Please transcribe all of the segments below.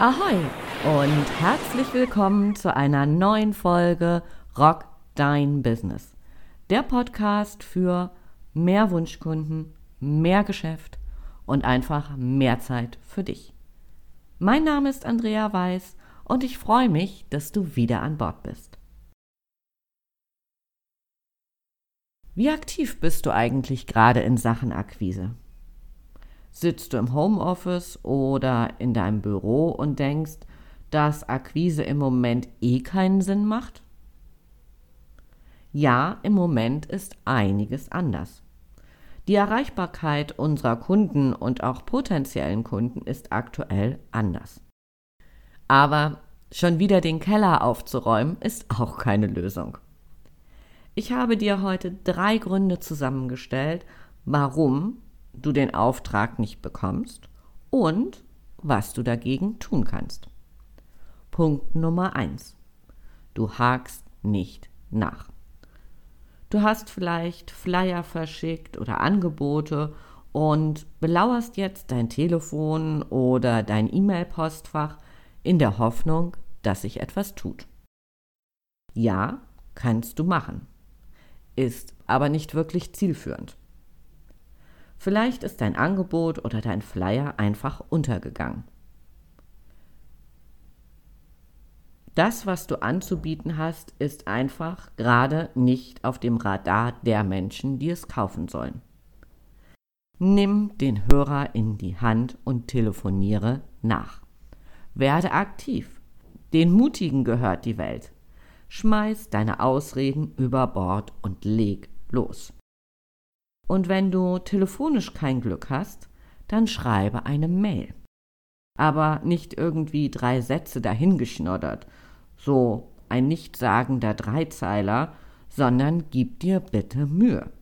Ahoi und herzlich willkommen zu einer neuen Folge Rock Dein Business. Der Podcast für mehr Wunschkunden, mehr Geschäft und einfach mehr Zeit für dich. Mein Name ist Andrea Weiß und ich freue mich, dass du wieder an Bord bist. Wie aktiv bist du eigentlich gerade in Sachen Akquise? Sitzt du im Homeoffice oder in deinem Büro und denkst, dass Akquise im Moment eh keinen Sinn macht? Ja, im Moment ist einiges anders. Die Erreichbarkeit unserer Kunden und auch potenziellen Kunden ist aktuell anders. Aber schon wieder den Keller aufzuräumen ist auch keine Lösung. Ich habe dir heute drei Gründe zusammengestellt, warum du den Auftrag nicht bekommst und was du dagegen tun kannst. Punkt Nummer eins: Du hakst nicht nach. Du hast vielleicht Flyer verschickt oder Angebote und belauerst jetzt dein Telefon oder dein E-Mail-Postfach in der Hoffnung, dass sich etwas tut. Ja, kannst du machen, ist aber nicht wirklich zielführend. Vielleicht ist dein Angebot oder dein Flyer einfach untergegangen. Das, was du anzubieten hast, ist einfach gerade nicht auf dem Radar der Menschen, die es kaufen sollen. Nimm den Hörer in die Hand und telefoniere nach. Werde aktiv. Den Mutigen gehört die Welt. Schmeiß deine Ausreden über Bord und leg los. Und wenn du telefonisch kein Glück hast, dann schreibe eine Mail. Aber nicht irgendwie drei Sätze dahingeschnoddert, so ein nichtssagender Dreizeiler, sondern gib dir bitte Mühe.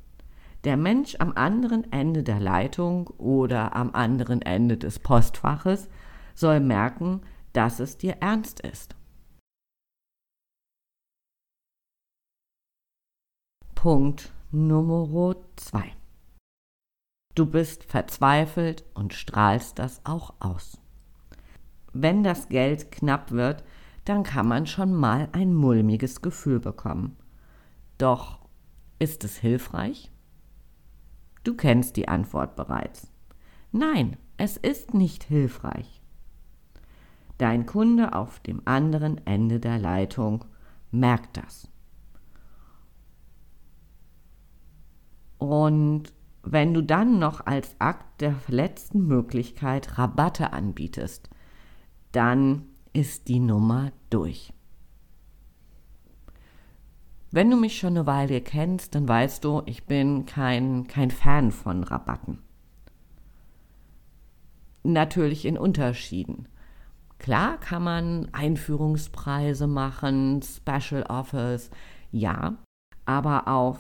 Der Mensch am anderen Ende der Leitung oder am anderen Ende des Postfaches soll merken, dass es dir ernst ist. Punkt Nummer 2. Du bist verzweifelt und strahlst das auch aus. Wenn das Geld knapp wird, dann kann man schon mal ein mulmiges Gefühl bekommen. Doch ist es hilfreich? Du kennst die Antwort bereits. Nein, es ist nicht hilfreich. Dein Kunde auf dem anderen Ende der Leitung merkt das. Und wenn du dann noch als Akt der letzten Möglichkeit Rabatte anbietest, dann ist die Nummer durch. Wenn du mich schon eine Weile kennst, dann weißt du, ich bin kein, kein Fan von Rabatten. Natürlich in Unterschieden. Klar kann man Einführungspreise machen, Special Offers, ja, aber auf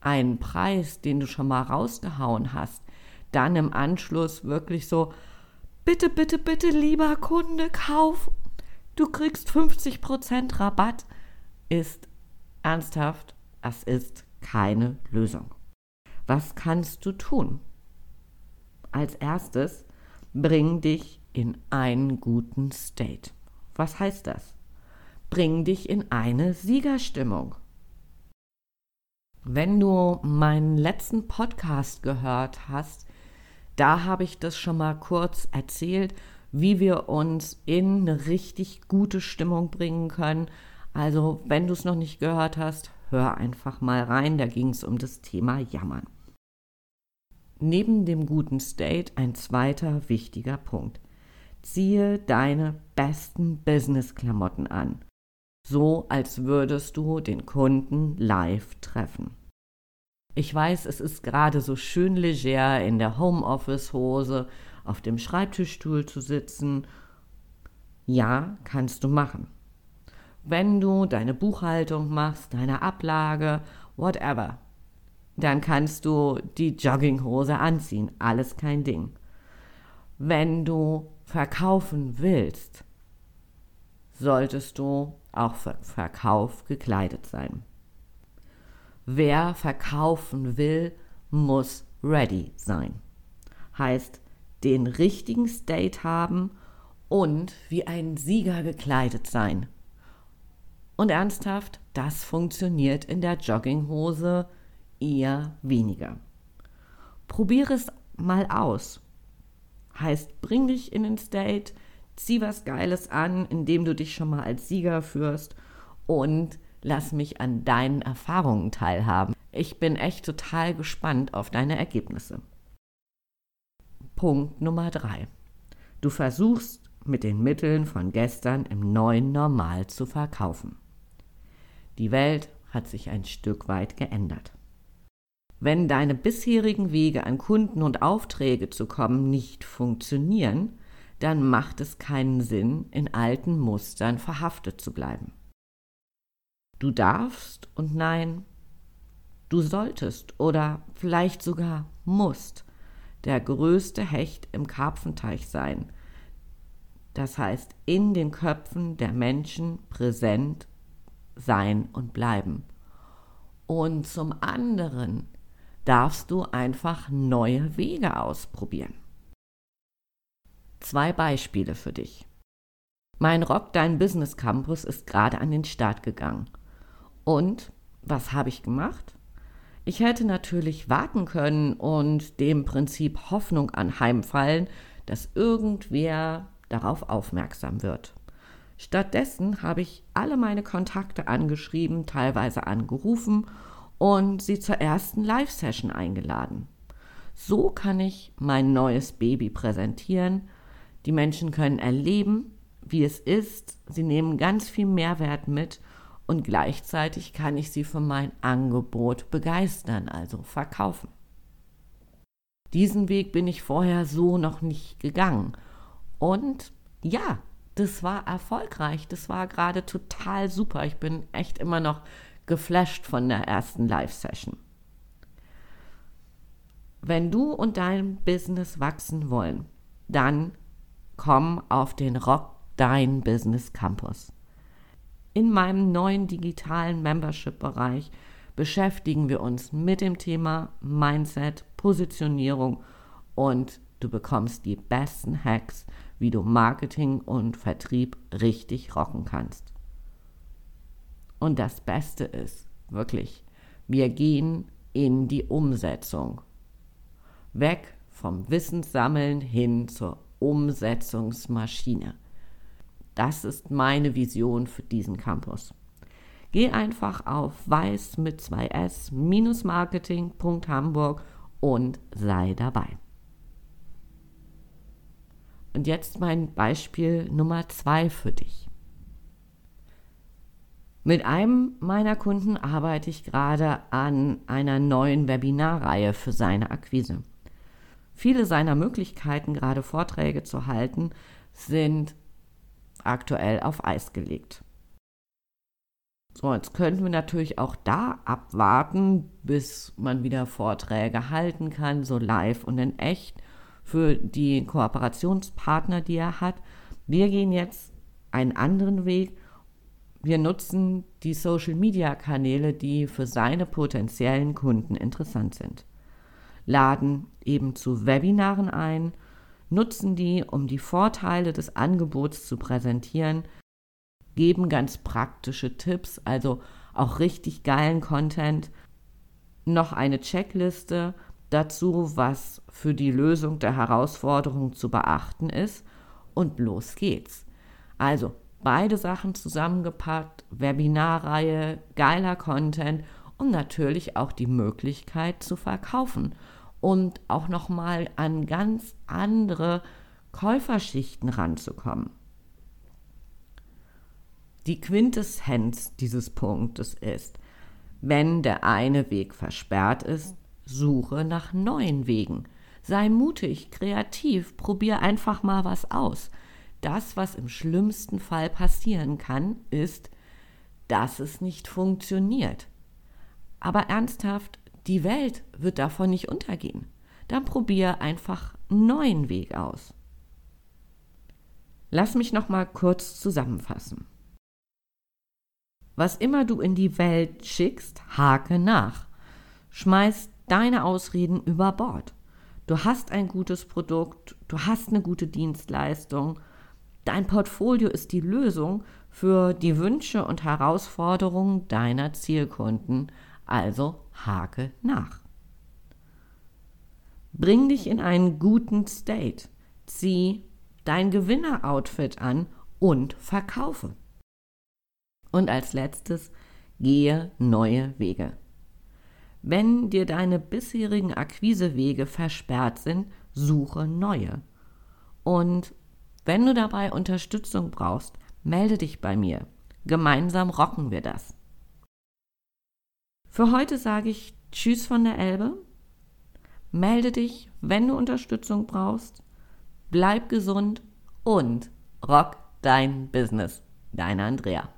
einen Preis, den du schon mal rausgehauen hast, dann im Anschluss wirklich so, bitte, bitte, bitte, lieber Kunde, kauf, du kriegst 50% Rabatt, ist ernsthaft, das ist keine Lösung. Was kannst du tun? Als erstes, bring dich in einen guten State. Was heißt das? Bring dich in eine Siegerstimmung. Wenn du meinen letzten Podcast gehört hast, da habe ich das schon mal kurz erzählt, wie wir uns in eine richtig gute Stimmung bringen können. Also, wenn du es noch nicht gehört hast, hör einfach mal rein, da ging es um das Thema Jammern. Neben dem guten State ein zweiter wichtiger Punkt. Ziehe deine besten Business-Klamotten an so als würdest du den Kunden live treffen. Ich weiß, es ist gerade so schön leger in der Homeoffice-Hose auf dem Schreibtischstuhl zu sitzen. Ja, kannst du machen. Wenn du deine Buchhaltung machst, deine Ablage, whatever, dann kannst du die Jogginghose anziehen. Alles kein Ding. Wenn du verkaufen willst, solltest du auch für Verkauf gekleidet sein. Wer verkaufen will, muss ready sein. Heißt, den richtigen State haben und wie ein Sieger gekleidet sein. Und ernsthaft, das funktioniert in der Jogginghose eher weniger. Probiere es mal aus. Heißt, bring dich in den State, zieh was Geiles an, indem du dich schon mal als Sieger führst und lass mich an deinen Erfahrungen teilhaben. Ich bin echt total gespannt auf deine Ergebnisse. Punkt Nummer drei. Du versuchst mit den Mitteln von gestern im neuen Normal zu verkaufen. Die Welt hat sich ein Stück weit geändert. Wenn deine bisherigen Wege an Kunden und Aufträge zu kommen nicht funktionieren, dann macht es keinen Sinn, in alten Mustern verhaftet zu bleiben. Du darfst und nein, du solltest oder vielleicht sogar musst der größte Hecht im Karpfenteich sein. Das heißt, in den Köpfen der Menschen präsent sein und bleiben. Und zum anderen darfst du einfach neue Wege ausprobieren. Zwei Beispiele für dich. Mein Rock Dein Business Campus ist gerade an den Start gegangen. Und was habe ich gemacht? Ich hätte natürlich warten können und dem Prinzip Hoffnung anheimfallen, dass irgendwer darauf aufmerksam wird. Stattdessen habe ich alle meine Kontakte angeschrieben, teilweise angerufen und sie zur ersten Live-Session eingeladen. So kann ich mein neues Baby präsentieren. Die Menschen können erleben, wie es ist. Sie nehmen ganz viel Mehrwert mit und gleichzeitig kann ich sie für mein Angebot begeistern, also verkaufen. Diesen Weg bin ich vorher so noch nicht gegangen. Und ja, das war erfolgreich. Das war gerade total super. Ich bin echt immer noch geflasht von der ersten Live-Session. Wenn du und dein Business wachsen wollen, dann komm auf den Rock Dein Business Campus. In meinem neuen digitalen Membership-Bereich beschäftigen wir uns mit dem Thema Mindset, Positionierung und du bekommst die besten Hacks, wie du Marketing und Vertrieb richtig rocken kannst. Und das Beste ist, wirklich, wir gehen in die Umsetzung. Weg vom Wissenssammeln hin zur Umsetzungsmaschine. Das ist meine Vision für diesen Campus. Geh einfach auf weiß mit 2s marketing.hamburg und sei dabei. Und jetzt mein Beispiel Nummer zwei für dich. Mit einem meiner Kunden arbeite ich gerade an einer neuen Webinarreihe für seine Akquise. Viele seiner Möglichkeiten, gerade Vorträge zu halten, sind aktuell auf Eis gelegt. So, jetzt könnten wir natürlich auch da abwarten, bis man wieder Vorträge halten kann, so live und in echt für die Kooperationspartner, die er hat. Wir gehen jetzt einen anderen Weg. Wir nutzen die Social-Media-Kanäle, die für seine potenziellen Kunden interessant sind. Laden eben zu Webinaren ein nutzen die, um die Vorteile des Angebots zu präsentieren, geben ganz praktische Tipps, also auch richtig geilen Content, noch eine Checkliste dazu, was für die Lösung der Herausforderung zu beachten ist und los geht's. Also beide Sachen zusammengepackt, Webinarreihe, geiler Content und natürlich auch die Möglichkeit zu verkaufen und auch nochmal an ganz andere Käuferschichten ranzukommen. Die Quintessenz dieses Punktes ist, wenn der eine Weg versperrt ist, suche nach neuen Wegen. Sei mutig, kreativ, probier einfach mal was aus. Das, was im schlimmsten Fall passieren kann, ist, dass es nicht funktioniert. Aber ernsthaft, die Welt wird davon nicht untergehen. Dann probier einfach einen neuen Weg aus. Lass mich noch mal kurz zusammenfassen. Was immer du in die Welt schickst, hake nach. Schmeiß deine Ausreden über Bord. Du hast ein gutes Produkt, du hast eine gute Dienstleistung, Dein Portfolio ist die Lösung für die Wünsche und Herausforderungen deiner Zielkunden, also hake nach. Bring dich in einen guten State, zieh dein Gewinner-Outfit an und verkaufe. Und als letztes, gehe neue Wege. Wenn dir deine bisherigen Akquisewege versperrt sind, suche neue. Und wenn du dabei Unterstützung brauchst, melde dich bei mir. Gemeinsam rocken wir das. Für heute sage ich Tschüss von der Elbe. Melde dich, wenn du Unterstützung brauchst. Bleib gesund und rock dein Business. Deine Andrea.